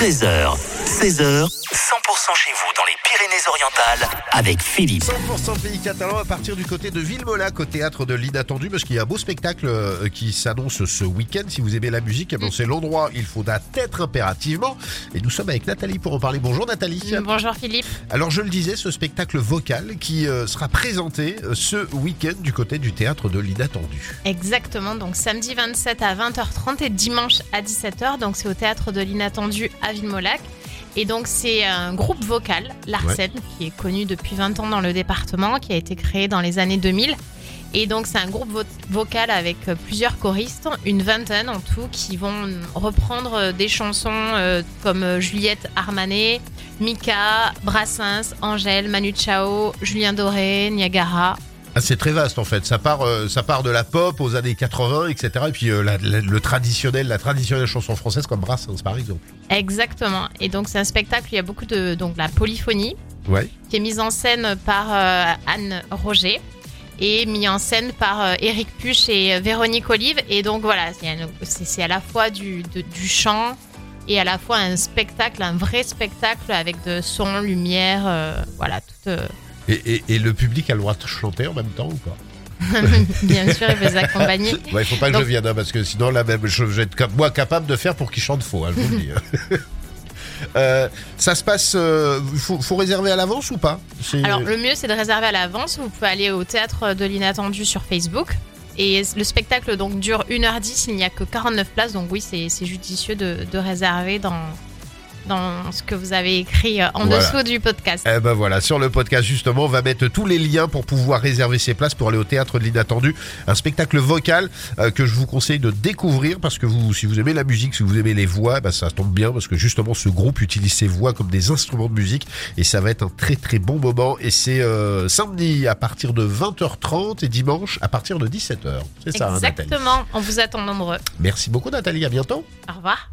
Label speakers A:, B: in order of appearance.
A: 13h, 16h, 100% chez vous dans les Pyrénées-Orientales avec Philippe.
B: 100% pays catalan à partir du côté de Villemolac au théâtre de l'inattendu parce qu'il y a un beau spectacle euh, qui s'annonce ce week-end. Si vous aimez la musique, eh ben, c'est l'endroit il faudra être impérativement. Et nous sommes avec Nathalie pour en parler. Bonjour Nathalie.
C: Bonjour Philippe.
B: Alors je le disais, ce spectacle vocal qui euh, sera présenté euh, ce week-end du côté du théâtre de l'inattendu.
C: Exactement, donc samedi 27 à 20h30 et dimanche à 17h, donc c'est au théâtre de l'inattendu à Villemolac. Et donc c'est un groupe vocal, l'Arsène, qui est connu depuis 20 ans dans le département, qui a été créé dans les années 2000. Et donc c'est un groupe vo- vocal avec euh, plusieurs choristes, une vingtaine en tout, qui vont reprendre euh, des chansons euh, comme euh, Juliette Armanet, Mika, Brassens, Angèle, Manu Chao, Julien Doré, Niagara.
B: Ah, c'est très vaste en fait. Ça part, euh, ça part de la pop aux années 80, etc. Et puis euh, la- la- le traditionnel, la traditionnelle chanson française comme Brassens par exemple.
C: Exactement. Et donc c'est un spectacle, il y a beaucoup de donc la polyphonie
B: Ouais.
C: qui est mise en scène par euh, Anne Roger et mis en scène par euh, Éric Puch et euh, Véronique Olive. Et donc voilà, c'est à la fois du, de- du chant et à la fois un spectacle, un vrai spectacle avec de son, lumière, euh, voilà, tout. euh,
B: Et, et- et le public a le droit de chanter en même temps ou pas?
C: Bien sûr, il veut s'accompagner.
B: Ouais, il faut pas que
C: Donc-
B: je vienne, hein, parce que sinon, là, même, je vais être moi capable de faire pour qu'il chante faux, hein, je vous le dis. Euh, ça se passe, euh, faut, réserver à l'avance ou pas
C: Alors le mieux c'est de réserver à l'avance. Vous pouvez aller au théâtre de l'inattendu sur Facebook. Et le spectacle donc dure 1h10, il n'y a que 49 places, donc oui c'est judicieux de réserver dans, dans ce que vous avez écrit euh, en
B: Voilà.
C: dessous du podcast.
B: Eh ben voilà, sur le podcast justement, on va mettre tous les liens pour pouvoir réserver ses places pour aller au théâtre de l'inattendu, un spectacle vocal euh, que je vous conseille de découvrir parce que vous, si vous aimez la musique, si vous aimez les voix, ben ça tombe bien parce que justement ce groupe utilise ses voix comme des instruments de musique et ça va être un très très bon moment et c'est euh, samedi à partir de 20h30 et dimanche à partir de 17h. C'est ça, hein.
C: Exactement, on vous attend nombreux.
B: Merci beaucoup Nathalie, à bientôt.
C: Au revoir.